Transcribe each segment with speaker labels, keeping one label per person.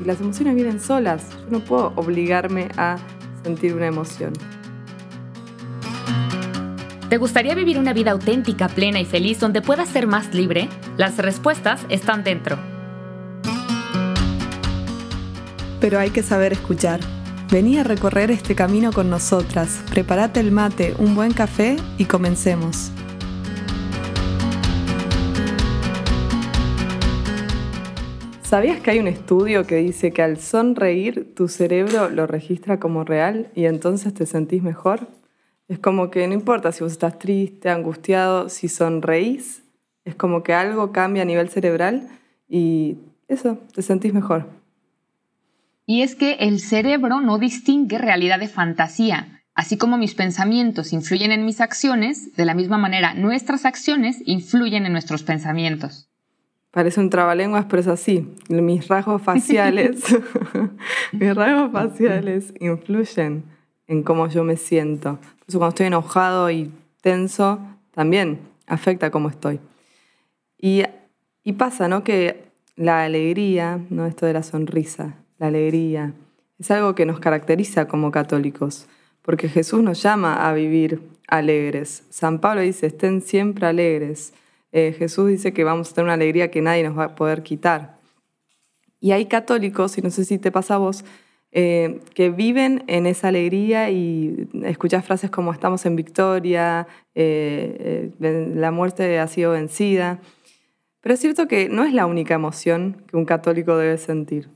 Speaker 1: y las emociones vienen solas. Yo no puedo obligarme a sentir una emoción.
Speaker 2: ¿Te gustaría vivir una vida auténtica, plena y feliz donde puedas ser más libre? Las respuestas están dentro.
Speaker 1: Pero hay que saber escuchar. Vení a recorrer este camino con nosotras. Prepárate el mate, un buen café y comencemos. ¿Sabías que hay un estudio que dice que al sonreír tu cerebro lo registra como real y entonces te sentís mejor? Es como que no importa si vos estás triste, angustiado, si sonreís, es como que algo cambia a nivel cerebral y eso, te sentís mejor.
Speaker 2: Y es que el cerebro no distingue realidad de fantasía. Así como mis pensamientos influyen en mis acciones, de la misma manera nuestras acciones influyen en nuestros pensamientos.
Speaker 1: Parece un trabalenguas, pero es así. Mis rasgos faciales, mis rasgos faciales influyen en cómo yo me siento cuando estoy enojado y tenso, también afecta cómo estoy. Y, pasa, ¿no? Que la alegría, ¿no? Esto de la sonrisa, la alegría, es algo que nos caracteriza como católicos, porque Jesús nos llama a vivir alegres. San Pablo dice, estén siempre alegres. Eh, Jesús dice que vamos a tener una alegría que nadie nos va a poder quitar. Y hay católicos, y no sé si te pasa a vos, eh, que viven en esa alegría y escuchas frases como estamos en victoria, eh, la muerte ha sido vencida. Pero es cierto que no es la única emoción que un católico debe sentir.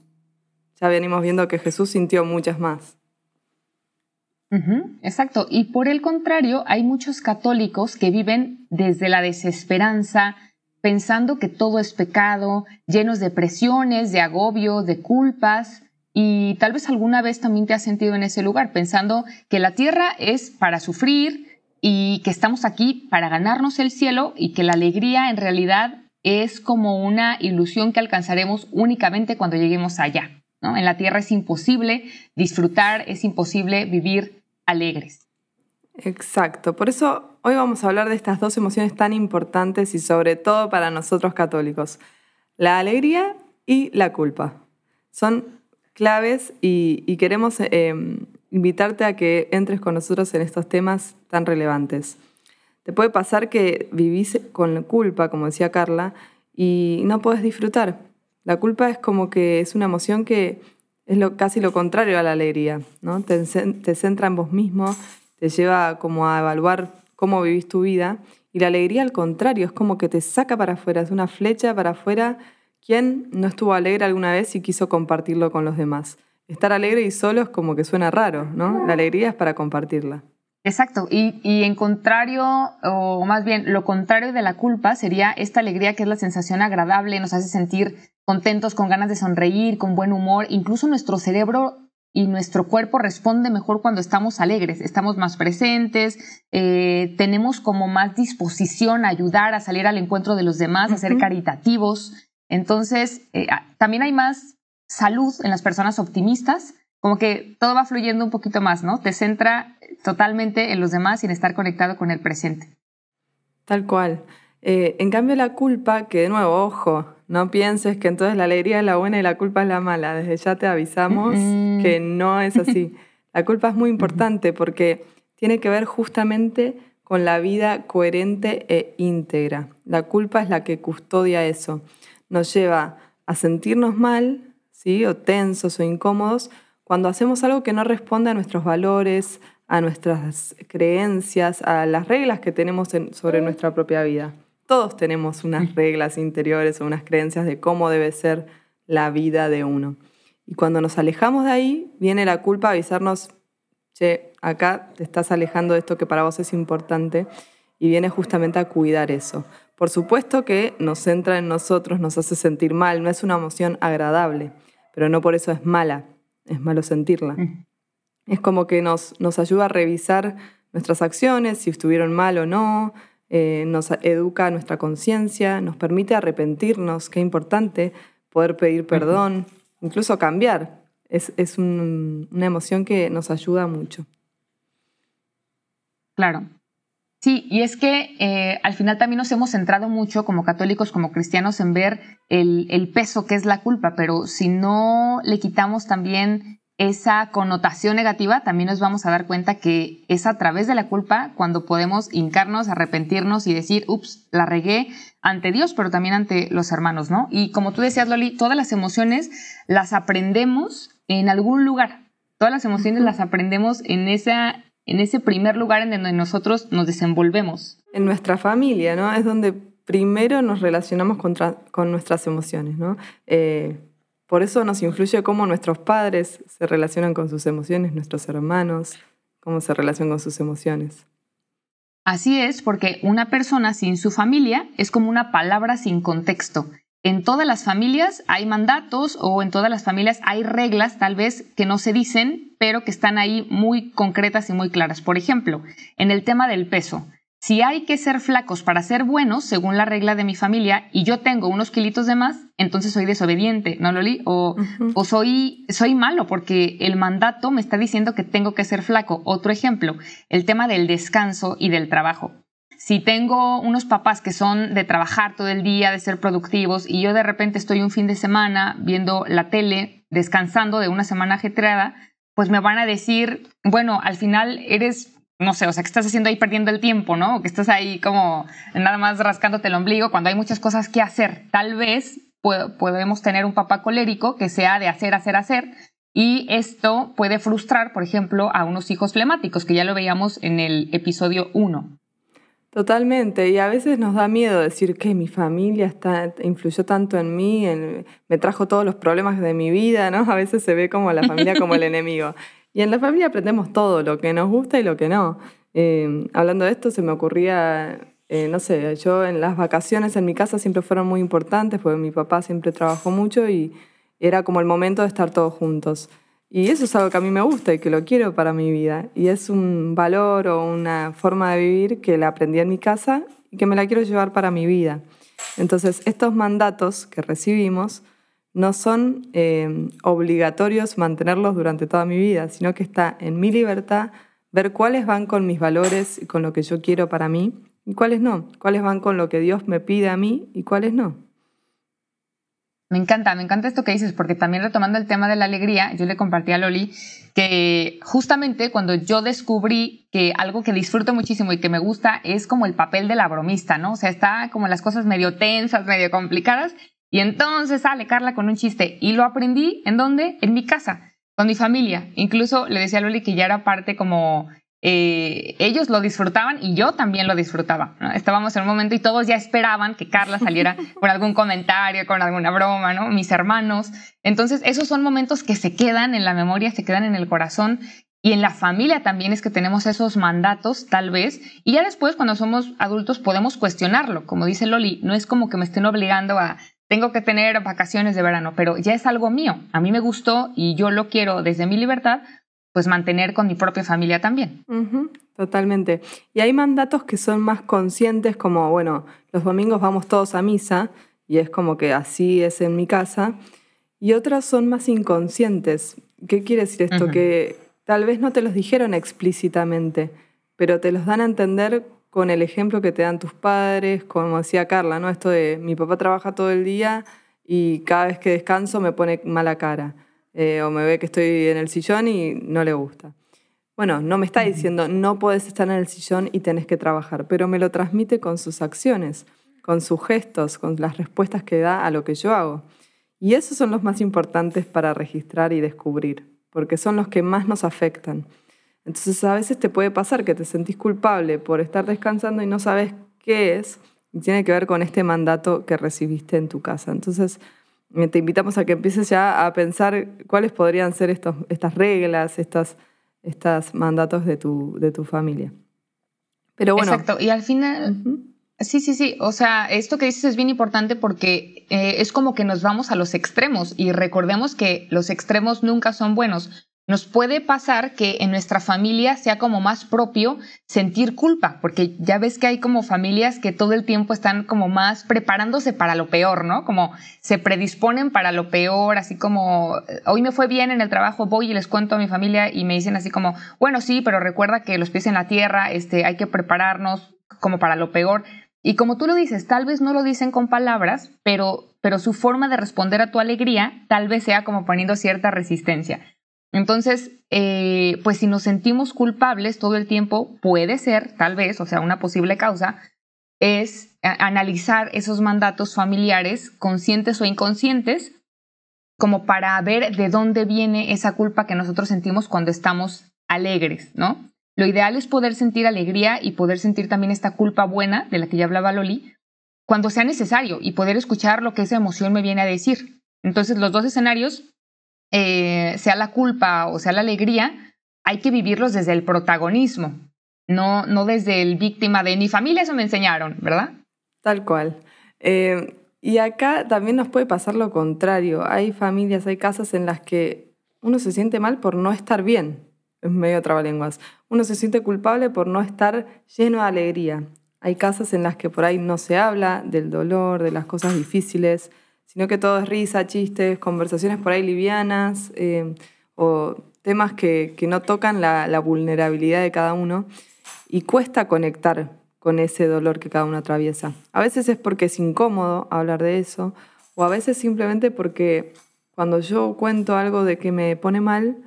Speaker 1: Ya venimos viendo que Jesús sintió muchas más.
Speaker 2: Exacto. Y por el contrario, hay muchos católicos que viven desde la desesperanza, pensando que todo es pecado, llenos de presiones, de agobio, de culpas, y tal vez alguna vez también te has sentido en ese lugar, pensando que la tierra es para sufrir y que estamos aquí para ganarnos el cielo y que la alegría en realidad es como una ilusión que alcanzaremos únicamente cuando lleguemos allá. En la tierra es imposible disfrutar, es imposible vivir alegres.
Speaker 1: Exacto, por eso hoy vamos a hablar de estas dos emociones tan importantes y sobre todo para nosotros católicos, la alegría y la culpa. Son claves y, queremos em, invitarte a que entres con nosotros en estos temas tan relevantes. Te puede pasar que vivís con culpa, como decía Carla, y no puedes disfrutar. La culpa es como que es una emoción que es lo, casi lo contrario a la alegría, ¿no? Te, centra en vos mismo, te lleva como a evaluar cómo vivís tu vida, y la alegría al contrario, es como que te saca para afuera, es una flecha para afuera ¿Quién no estuvo alegre alguna vez y quiso compartirlo con los demás? Estar alegre y solo es como que suena raro, ¿no? La alegría es para compartirla.
Speaker 2: Exacto, y, en contrario, o más bien lo contrario de la culpa sería esta alegría que es la sensación agradable, nos hace sentir contentos, con ganas de sonreír, con buen humor, incluso nuestro cerebro y nuestro cuerpo responde mejor cuando estamos alegres, estamos más presentes, eh, tenemos como más disposición a ayudar, a salir al encuentro de los demás, a ser caritativos. Entonces, eh, también hay más salud en las personas optimistas, como que todo va fluyendo un poquito más, ¿no? Te centra totalmente en los demás y en estar conectado con el presente.
Speaker 1: Tal cual. Eh, en cambio, la culpa, que de nuevo, ojo, no pienses que entonces la alegría es la buena y la culpa es la mala. Desde ya te avisamos que no es así. La culpa es muy importante porque tiene que ver justamente con la vida coherente e íntegra. La culpa es la que custodia eso nos lleva a sentirnos mal, ¿sí? o tensos o incómodos, cuando hacemos algo que no responde a nuestros valores, a nuestras creencias, a las reglas que tenemos sobre nuestra propia vida. Todos tenemos unas reglas interiores o unas creencias de cómo debe ser la vida de uno. Y cuando nos alejamos de ahí, viene la culpa a avisarnos, che, acá te estás alejando de esto que para vos es importante, y viene justamente a cuidar eso. Por supuesto que nos centra en nosotros, nos hace sentir mal, no es una emoción agradable, pero no por eso es mala, es malo sentirla. Mm. Es como que nos, nos ayuda a revisar nuestras acciones, si estuvieron mal o no, eh, nos educa nuestra conciencia, nos permite arrepentirnos, qué importante poder pedir perdón, incluso cambiar. Es, es una emoción que nos ayuda mucho.
Speaker 2: Claro, Sí, y es que eh, al final también nos hemos centrado mucho como católicos, como cristianos, en ver el, el, peso que es la culpa, pero si no le quitamos también esa connotación negativa, también nos vamos a dar cuenta que es a través de la culpa cuando podemos hincarnos, arrepentirnos y decir, ups, la regué ante Dios, pero también ante los hermanos, ¿no? Y como tú decías, Loli, todas las emociones las aprendemos en algún lugar. Todas las emociones las aprendemos en, esa, en ese primer lugar en donde nosotros nos desenvolvemos.
Speaker 1: En nuestra familia, ¿no? Es donde primero nos relacionamos con nuestras emociones, ¿no? Eh, por eso nos influye cómo nuestros padres se relacionan con sus emociones, nuestros hermanos, cómo se relacionan con sus emociones.
Speaker 2: Así es, porque una persona sin su familia es como una palabra sin contexto. En todas las familias hay mandatos o en todas las familias hay reglas tal vez que no se dicen, pero que están ahí muy concretas y muy claras. Por ejemplo, en el tema del peso. Si hay que ser flacos para ser buenos, según la regla de mi familia, y yo tengo unos kilitos de más, entonces soy desobediente, ¿no, Loli? O, o soy, soy malo porque el mandato me está diciendo que tengo que ser flaco. Otro ejemplo, el tema del descanso y del trabajo. Si tengo unos papás que son de trabajar todo el día, de ser productivos, y yo de repente estoy un fin de semana viendo la tele, descansando de una semana ajetreada, pues me van a decir, bueno, al final eres no sé, o sea, que estás haciendo ahí perdiendo el tiempo, ¿no? O que estás ahí como nada más rascándote el ombligo cuando hay muchas cosas que hacer. Tal vez podemos tener un papá colérico que sea de hacer, hacer, hacer. Y esto puede frustrar, por ejemplo, a unos hijos flemáticos, que ya lo veíamos en el episodio 1.
Speaker 1: Totalmente, y a veces nos da miedo decir que mi familia está, influyó tanto en mí, me trajo todos los problemas de mi vida, ¿no? A veces se ve como la familia como el enemigo. Y en la familia aprendemos todo, lo que nos gusta y lo que no. Eh, hablando de esto, se me ocurría, eh, no sé, yo en las vacaciones en mi casa siempre fueron muy importantes, porque mi papá siempre trabajó mucho y era como el momento de estar todos juntos. Y eso es algo que a mí me gusta y que lo quiero para mi vida. Y es un valor o una forma de vivir que la aprendí en mi casa y que me la quiero llevar para mi vida. Entonces, estos mandatos que recibimos no son eh, obligatorios mantenerlos durante toda mi vida, sino que está en mi libertad ver cuáles van con mis valores y con lo que yo quiero para mí y cuáles no, cuáles van con lo que Dios me pide a mí y cuáles no.
Speaker 2: Me encanta, me encanta esto que dices, porque también retomando el tema de la alegría, yo le compartí a Loli que justamente cuando yo descubrí que algo que disfruto muchísimo y que me gusta es como el papel de la bromista, ¿no? O sea, está como las cosas medio tensas, medio complicadas, y entonces sale Carla con un chiste. Y lo aprendí, ¿en dónde? En mi casa, con mi familia. Incluso le decía a Loli que ya era parte como... Eh, ellos lo disfrutaban y yo también lo disfrutaba. Estábamos en un momento y todos ya esperaban que Carla saliera con algún comentario, con alguna broma, ¿no? Mis hermanos. Entonces, esos son momentos que se quedan en la memoria, se quedan en el corazón y en la familia también es que tenemos esos mandatos, tal vez, y ya después cuando somos adultos podemos cuestionarlo. Como dice Loli, no es como que me estén obligando a tengo que tener vacaciones de verano, pero ya es algo mío. A mí me gustó y yo lo quiero desde mi libertad, pues mantener con mi propia familia también.
Speaker 1: totalmente. Y hay mandatos que son más conscientes, como, bueno, los domingos vamos todos a misa, y es como que así es en mi casa, y otras son más inconscientes. ¿Qué quiere decir esto? Que tal vez no te los dijeron explícitamente, pero te los dan a entender con el ejemplo que te dan tus padres, como decía Carla, ¿no? Esto de mi papá trabaja todo el día y cada vez que descanso me pone mala cara. Eh, o me ve que estoy en el sillón y no le gusta. Bueno, no me está diciendo no puedes estar en el sillón y tenés que trabajar, pero me lo transmite con sus acciones, con sus gestos, con las respuestas que da a lo que yo hago. Y esos son los más importantes para registrar y descubrir, porque son los que más nos afectan. Entonces a veces te puede pasar que te sentís culpable por estar descansando y no sabes qué es, y tiene que ver con este mandato que recibiste en tu casa. Entonces te invitamos a que empieces ya a pensar cuáles podrían ser estos, estas reglas, estas, estos mandatos de tu, de tu familia.
Speaker 2: Pero bueno. Exacto, y al final... Sí, sí, sí. O sea, esto que dices es bien importante porque eh, es como que nos vamos a los extremos y recordemos que los extremos nunca son buenos. Nos puede pasar que en nuestra familia sea como más propio sentir culpa, porque ya ves que hay como familias que todo el tiempo están como más preparándose para lo peor, ¿no? Como se predisponen para lo peor, así como hoy me fue bien en el trabajo, voy y les cuento a mi familia y me dicen así como, bueno, sí, pero recuerda que los pies en la tierra, este, hay que prepararnos como para lo peor. Y como tú lo dices, tal vez no lo dicen con palabras, pero, pero su forma de responder a tu alegría tal vez sea como poniendo cierta resistencia. Entonces, eh, pues si nos sentimos culpables todo el tiempo, puede ser, tal vez, o sea, una posible causa, es analizar esos mandatos familiares, conscientes o inconscientes, como para ver de dónde viene esa culpa que nosotros sentimos cuando estamos alegres, ¿no? Lo ideal es poder sentir alegría y poder sentir también esta culpa buena de la que ya hablaba Loli, cuando sea necesario y poder escuchar lo que esa emoción me viene a decir. Entonces, los dos escenarios, eh, sea la culpa o sea la alegría, hay que vivirlos desde el protagonismo, no, no desde el víctima de mi familia, eso me enseñaron, ¿verdad?
Speaker 1: Tal cual. Eh, y acá también nos puede pasar lo contrario. Hay familias, hay casas en las que uno se siente mal por no estar bien, es medio trabalenguas. Uno se siente culpable por no estar lleno de alegría. Hay casas en las que por ahí no se habla del dolor, de las cosas difíciles, sino que todo es risa, chistes, conversaciones por ahí livianas eh, o temas que, no tocan la, vulnerabilidad de cada uno y cuesta conectar con ese dolor que cada uno atraviesa. A veces es porque es incómodo hablar de eso o a veces simplemente porque cuando yo cuento algo de que me pone mal,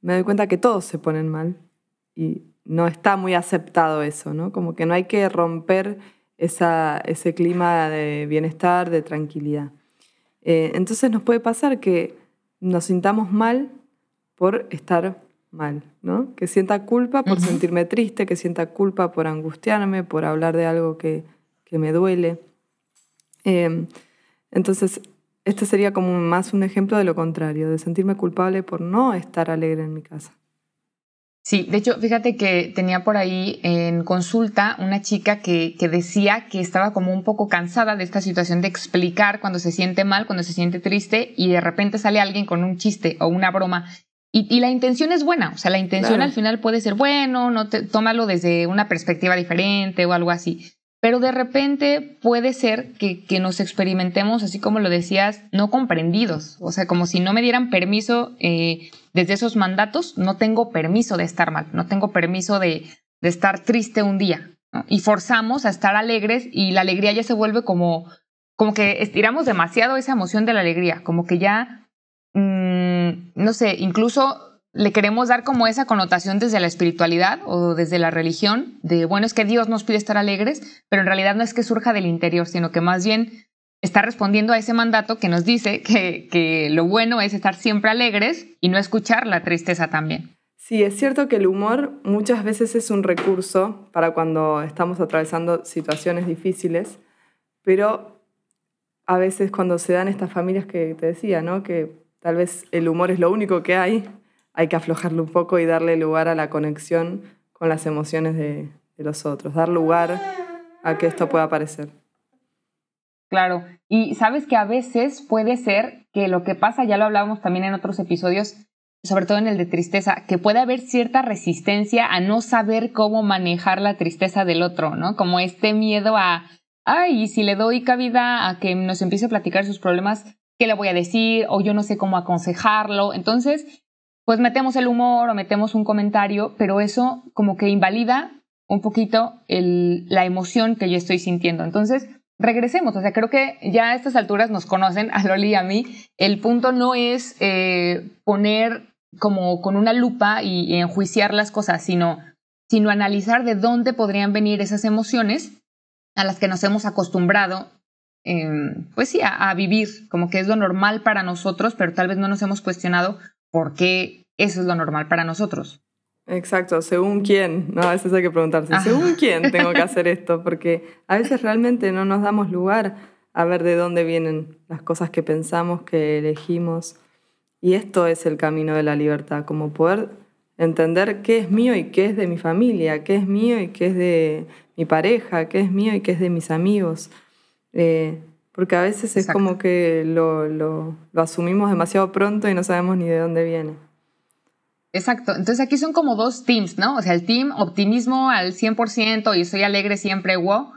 Speaker 1: me doy cuenta que todos se ponen mal y no está muy aceptado eso, ¿no? Como que no hay que romper ese clima de bienestar, de tranquilidad. Eh, entonces nos puede pasar que nos sintamos mal por estar mal, ¿no? Que sienta culpa por sentirme triste, que sienta culpa por angustiarme, por hablar de algo que, que me duele. Eh, entonces, este sería como más un ejemplo de lo contrario, de sentirme culpable por no estar alegre en mi casa.
Speaker 2: Sí, de hecho, fíjate que tenía por ahí en consulta una chica que, que, decía que estaba como un poco cansada de esta situación de explicar cuando se siente mal, cuando se siente triste y de repente sale alguien con un chiste o una broma. Y, la intención es buena, o sea, la intención al final puede ser bueno, no te, tómalo desde una perspectiva diferente o algo así pero de repente puede ser que, nos experimentemos, así como lo decías, no comprendidos, o sea, como si no me dieran permiso eh, desde esos mandatos, no tengo permiso de estar mal, no tengo permiso de, estar triste un día, y forzamos a estar alegres y la alegría ya se vuelve como, como que estiramos demasiado esa emoción de la alegría, como que ya, mm, no sé, incluso le queremos dar como esa connotación desde la espiritualidad o desde la religión, de bueno, es que Dios nos pide estar alegres, pero en realidad no es que surja del interior, sino que más bien está respondiendo a ese mandato que nos dice que, que lo bueno es estar siempre alegres y no escuchar la tristeza también.
Speaker 1: Sí, es cierto que el humor muchas veces es un recurso para cuando estamos atravesando situaciones difíciles, pero a veces cuando se dan estas familias que te decía, ¿no? que tal vez el humor es lo único que hay, hay que aflojarlo un poco y darle lugar a la conexión con las emociones de, los otros, dar lugar a que esto pueda aparecer.
Speaker 2: Claro, y sabes que a veces puede ser que lo que pasa, ya lo hablábamos también en otros episodios, sobre todo en el de tristeza, que puede haber cierta resistencia a no saber cómo manejar la tristeza del otro, ¿no? Como este miedo a, ay, si le doy cabida a que nos empiece a platicar sus problemas, ¿qué le voy a decir? O yo no sé cómo aconsejarlo. Entonces, pues metemos el humor o metemos un comentario, pero eso como que invalida un poquito la emoción que yo estoy sintiendo. Entonces, regresemos, o sea, creo que ya a estas alturas nos conocen, a Loli y a mí, el punto no es eh, poner como con una lupa y, enjuiciar las cosas, sino, sino analizar de dónde podrían venir esas emociones a las que nos hemos acostumbrado, em, pues sí, a, vivir, como que es lo normal para nosotros, pero tal vez no nos hemos cuestionado porque eso es lo normal para nosotros.
Speaker 1: Exacto, según quién, ¿no? A veces hay que preguntarse, ¿según quién tengo que hacer esto? Porque a veces realmente no nos damos lugar a ver de dónde vienen las cosas que pensamos, que elegimos. Y esto es el camino de la libertad, como poder entender qué es mío y qué es de mi familia, qué es mío y qué es de mi pareja, qué es mío y qué es de mis amigos. Eh, porque a veces es como que lo, lo, asumimos demasiado pronto y no sabemos ni de dónde viene.
Speaker 2: Exacto. Entonces aquí son como dos teams, ¿no? O sea, el team optimismo al 100% y soy alegre siempre, wow.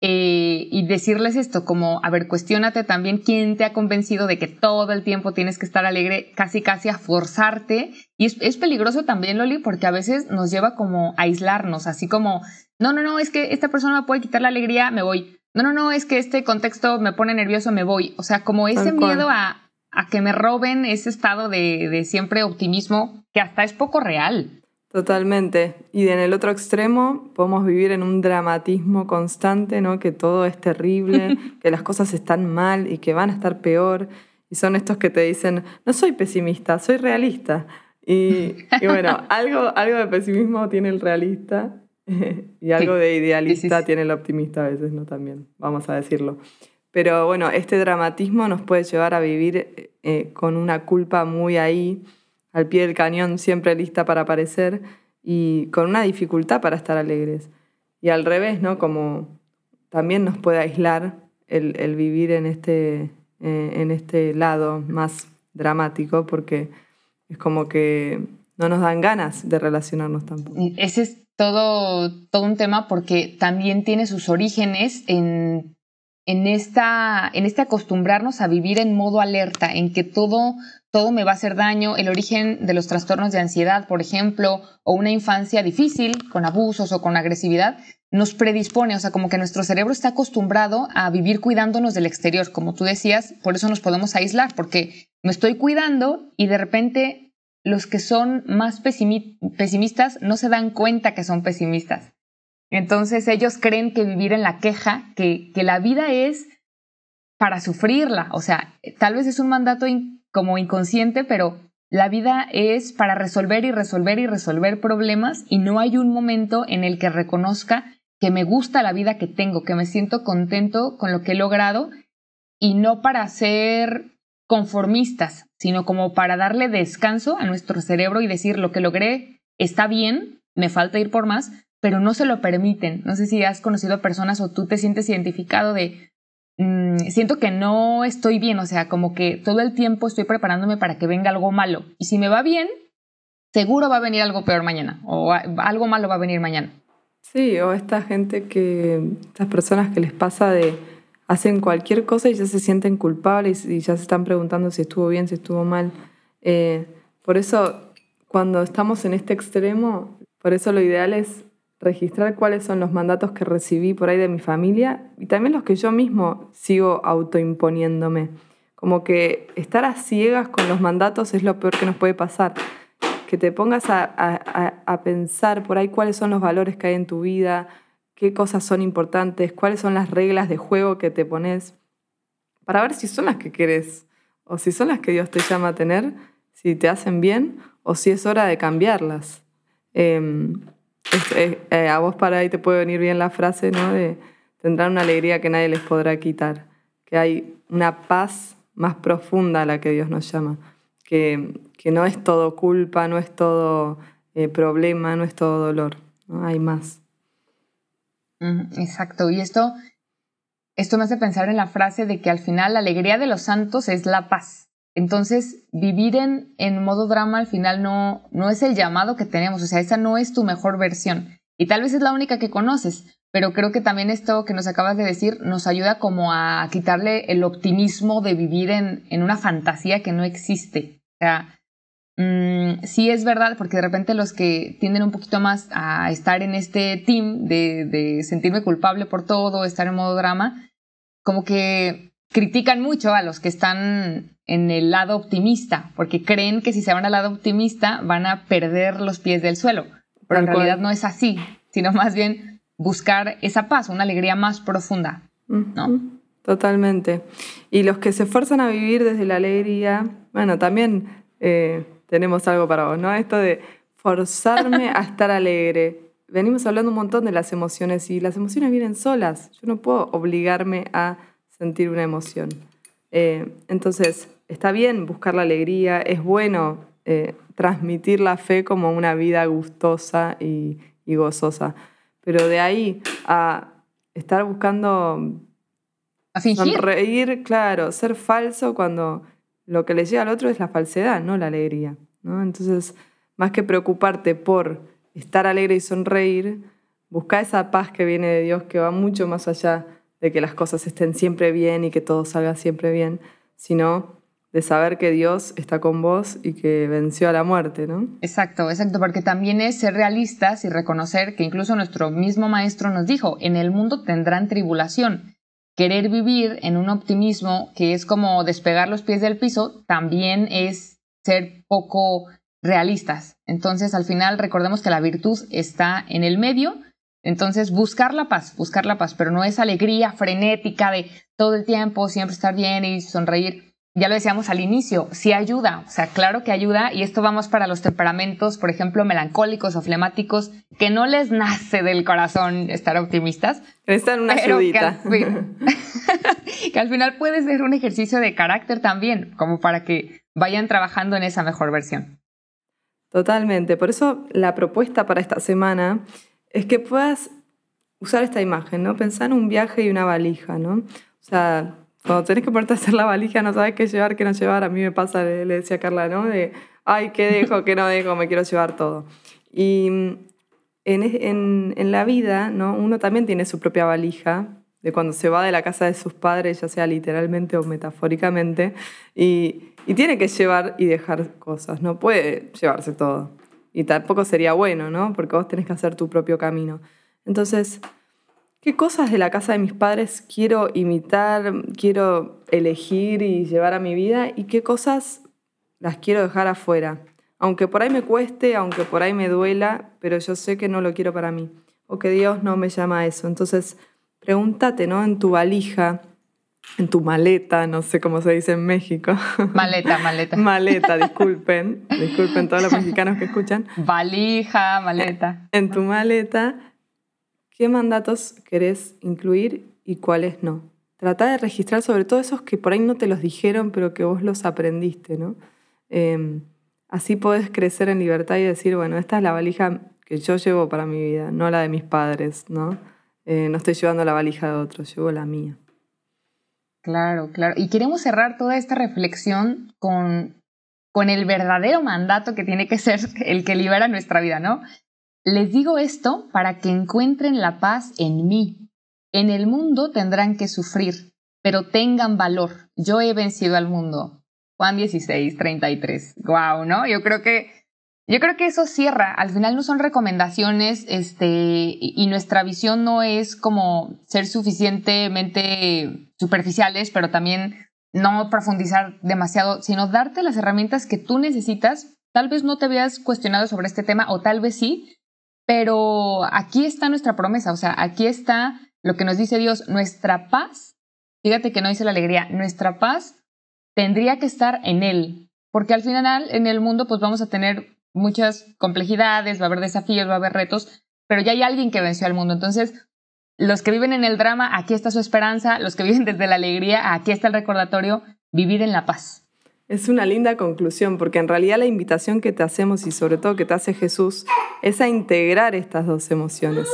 Speaker 2: eh, y decirles esto como, a ver, cuestionate también quién te ha convencido de que todo el tiempo tienes que estar alegre, casi casi a forzarte. Y es, es peligroso también, Loli, porque a veces nos lleva como a aislarnos, así como, no, no, no, es que esta persona me puede quitar la alegría, me voy. No, no, no, es que este contexto me pone nervioso, me voy. O sea, como ese miedo a, a, que me roben ese estado de, de siempre optimismo que hasta es poco real.
Speaker 1: Totalmente. Y en el otro extremo podemos vivir en un dramatismo constante, ¿no? Que todo es terrible, que las cosas están mal y que van a estar peor. Y son estos que te dicen, no soy pesimista, soy realista. Y, bueno, algo, algo de pesimismo tiene el realista y algo de idealista tiene el optimista a veces, ¿no? También, vamos a decirlo. Pero bueno, este dramatismo nos puede llevar a vivir eh, con una culpa muy ahí al pie del cañón, siempre lista para aparecer y con una dificultad para estar alegres. Y al revés, ¿no? Como también nos puede aislar el, vivir en este, eh, en este lado más dramático, porque es como que no nos dan ganas de relacionarnos tampoco.
Speaker 2: Ese es todo, todo un tema porque también tiene sus orígenes en, en, esta, en este acostumbrarnos a vivir en modo alerta, en que todo todo me va a hacer daño, el origen de los trastornos de ansiedad, por ejemplo, o una infancia difícil, con abusos o con agresividad, nos predispone, o sea, como que nuestro cerebro está acostumbrado a vivir cuidándonos del exterior, como tú decías, por eso nos podemos aislar, porque me estoy cuidando y de repente los que son más pesimistas no se dan cuenta que son pesimistas. Entonces ellos creen que vivir en la queja, que, la vida es para sufrirla, o sea, tal vez es un mandato como inconsciente, pero la vida es para resolver y resolver y resolver problemas y no hay un momento en el que reconozca que me gusta la vida que tengo, que me siento contento con lo que he logrado y no para ser conformistas, sino como para darle descanso a nuestro cerebro y decir lo que logré está bien, me falta ir por más, pero no se lo permiten. No sé si has conocido personas o tú te sientes identificado de, Mm, siento que no estoy bien, o sea, como que todo el tiempo estoy preparándome para que venga algo malo. Y si me va bien, seguro va a venir algo peor mañana o algo malo va a venir mañana.
Speaker 1: Sí, o esta gente que, estas personas que les pasa de, hacen cualquier cosa y ya se sienten culpables y ya se están preguntando si estuvo bien, si estuvo mal. Eh, por eso, cuando estamos en este extremo, por eso lo ideal es registrar cuáles son los mandatos que recibí por ahí de mi familia y también los que yo mismo sigo autoimponiéndome. Como que estar a ciegas con los mandatos es lo peor que nos puede pasar. Que te pongas a, pensar por ahí cuáles son los valores que hay en tu vida, qué cosas son importantes, cuáles son las reglas de juego que te pones, para ver si son las que querés o si son las que Dios te llama a tener, si te hacen bien o si es hora de cambiarlas. Em, eh, a vos para ahí te puede venir bien la frase, ¿no? De tendrán una alegría que nadie les podrá quitar, que hay una paz más profunda a la que Dios nos llama, que, que no es todo culpa, no es todo eh, problema, no es todo dolor, ¿no? hay más.
Speaker 2: Exacto, y esto, esto me hace pensar en la frase de que al final la alegría de los santos es la paz. Entonces, vivir en, en modo drama al final no, no es el llamado que tenemos, o sea, esa no es tu mejor versión. Y tal vez es la única que conoces, pero creo que también esto que nos acabas de decir nos ayuda como a quitarle el optimismo de vivir en, en una fantasía que no existe. O sea, mm, sí es verdad, porque de repente los que tienden un poquito más a estar en este team de, de sentirme culpable por todo, estar en modo drama, como que critican mucho a los que están en el lado optimista, porque creen que si se van al lado optimista van a perder los pies del suelo. Pero en realidad no es así, sino más bien buscar esa paz, una alegría más profunda. ¿no?
Speaker 1: Totalmente. Y los que se esfuerzan a vivir desde la alegría, bueno, también eh, tenemos algo para vos, ¿no? Esto de forzarme a estar alegre. Venimos hablando un montón de las emociones y las emociones vienen solas. Yo no puedo obligarme a sentir una emoción. Eh, entonces, está bien buscar la alegría, es bueno eh, transmitir la fe como una vida gustosa y, gozosa, pero de ahí a estar buscando
Speaker 2: ¿A sonreír,
Speaker 1: claro, ser falso cuando lo que le llega al otro es la falsedad, no la alegría. ¿no? Entonces, más que preocuparte por estar alegre y sonreír, Busca esa paz que viene de Dios, que va mucho más allá de que las cosas estén siempre bien y que todo salga siempre bien, sino de saber que Dios está con vos y que venció a la muerte, ¿no?
Speaker 2: Exacto, exacto, porque también es ser realistas y reconocer que incluso nuestro mismo maestro nos dijo, en el mundo tendrán tribulación. Querer vivir en un optimismo que es como despegar los pies del piso, también es ser poco realistas. Entonces, al final, recordemos que la virtud está en el medio. Entonces, buscar la paz, buscar la paz, pero no es alegría frenética de todo el tiempo, siempre estar bien y sonreír. Ya lo decíamos al inicio, sí ayuda, o sea, claro que ayuda, y esto vamos para los temperamentos, por ejemplo, melancólicos o flemáticos, que no les nace del corazón estar optimistas.
Speaker 1: Necesitan una ayudita.
Speaker 2: que al final puede ser un ejercicio de carácter también, como para que vayan trabajando en esa mejor versión.
Speaker 1: Totalmente. Por eso la propuesta para esta semana es que puedas usar esta imagen, ¿no? Pensar en un viaje y una valija, ¿no? O sea, cuando tenés que ponerte a hacer la valija, no sabes qué llevar, qué no llevar. A mí me pasa, le, decía a Carla, ¿no? De, ay, qué dejo, qué no dejo, me quiero llevar todo. Y en, en, en la vida, ¿no? Uno también tiene su propia valija, de cuando se va de la casa de sus padres, ya sea literalmente o metafóricamente, y y tiene que llevar y dejar cosas, no puede llevarse todo. Y tampoco sería bueno, ¿no? Porque vos tenés que hacer tu propio camino. Entonces, ¿qué cosas de la casa de mis padres quiero imitar, quiero elegir y llevar a mi vida? ¿Y qué cosas las quiero dejar afuera? Aunque por ahí me cueste, aunque por ahí me duela, pero yo sé que no lo quiero para mí. O que Dios no me llama a eso. Entonces, pregúntate, ¿no? En tu valija, en tu maleta, no sé cómo se dice en México.
Speaker 2: Maleta, maleta.
Speaker 1: maleta, disculpen, disculpen todos los mexicanos que escuchan.
Speaker 2: Valija, maleta.
Speaker 1: En tu maleta, ¿qué mandatos querés incluir y cuáles no? Trata de registrar sobre todo esos que por ahí no te los dijeron, pero que vos los aprendiste, ¿no? Em, así podés crecer en libertad y decir, bueno, esta es la valija que yo llevo para mi vida, no la de mis padres, ¿no? Eh, no estoy llevando la valija de otros, llevo la mía.
Speaker 2: Claro, claro. Y queremos cerrar toda esta reflexión con, con el verdadero mandato que tiene que ser el que libera nuestra vida, ¿no? Les digo esto para que encuentren la paz en mí. En el mundo tendrán que sufrir, pero tengan valor. Yo he vencido al mundo. Juan 16, 33. Guau, ¿no? Yo creo que yo creo que eso cierra. Al final no son recomendaciones, este, y nuestra visión no es como ser suficientemente superficiales, pero también no profundizar demasiado, sino darte las herramientas que tú necesitas. Tal vez no te habías cuestionado sobre este tema, o tal vez sí, pero aquí está nuestra promesa, o sea, aquí está lo que nos dice Dios, nuestra paz. Fíjate que no dice la alegría, nuestra paz tendría que estar en Él, porque al final en el mundo pues vamos a tener muchas complejidades, va a haber desafíos, va a haber retos, pero ya hay alguien que venció al mundo. Entonces, los que viven en el drama, aquí está su esperanza, los que viven desde la alegría, aquí está el recordatorio, vivir en la paz.
Speaker 1: Es una linda conclusión, porque en realidad la invitación que te hacemos y sobre todo que te hace Jesús es a integrar estas dos emociones,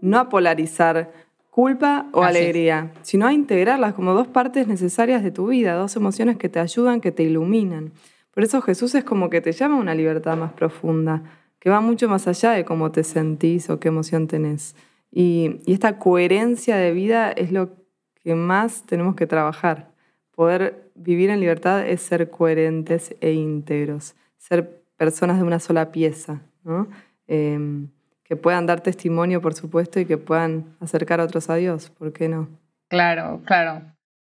Speaker 1: no a polarizar culpa o alegría, sino a integrarlas como dos partes necesarias de tu vida, dos emociones que te ayudan, que te iluminan. Por eso Jesús es como que te llama a una libertad más profunda, que va mucho más allá de cómo te sentís o qué emoción tenés. Y, esta coherencia de vida es lo que más tenemos que trabajar. Poder vivir en libertad es ser coherentes e íntegros, ser personas de una sola pieza, em, que puedan dar testimonio, por supuesto, y que puedan acercar a otros a Dios, ¿por qué no?
Speaker 2: Claro, claro.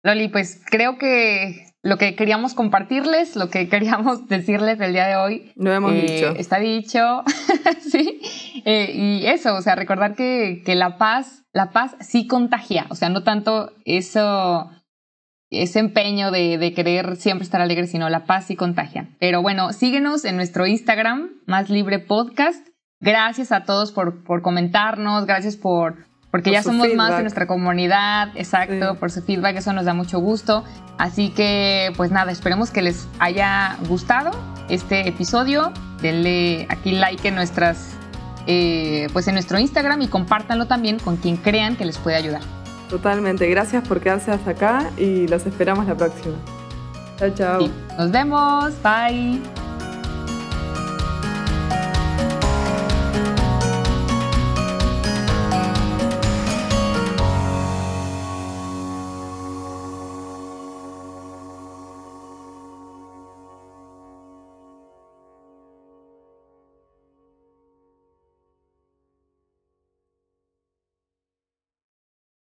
Speaker 2: Loli, pues creo que lo que queríamos compartirles, lo que queríamos decirles el día de hoy.
Speaker 1: Lo hemos
Speaker 2: eh,
Speaker 1: dicho.
Speaker 2: Está dicho, sí. Eh, y eso, o sea, recordar que, que, la paz, la paz sí contagia, o sea, no tanto eso, ese empeño de, de, querer siempre estar alegre, sino la paz sí contagia. Pero bueno, síguenos en nuestro Instagram, Más Libre Podcast. Gracias a todos por, por comentarnos, gracias por porque ya somos más en nuestra comunidad, exacto, por su feedback, eso nos da mucho gusto. Así que, pues nada, esperemos que les haya gustado este episodio. Denle aquí like en nuestras, eh, pues en nuestro Instagram y compártanlo también con quien crean que les puede ayudar.
Speaker 1: Totalmente, gracias por quedarse hasta acá y los esperamos la próxima. Chao, chao.
Speaker 2: Nos vemos, bye.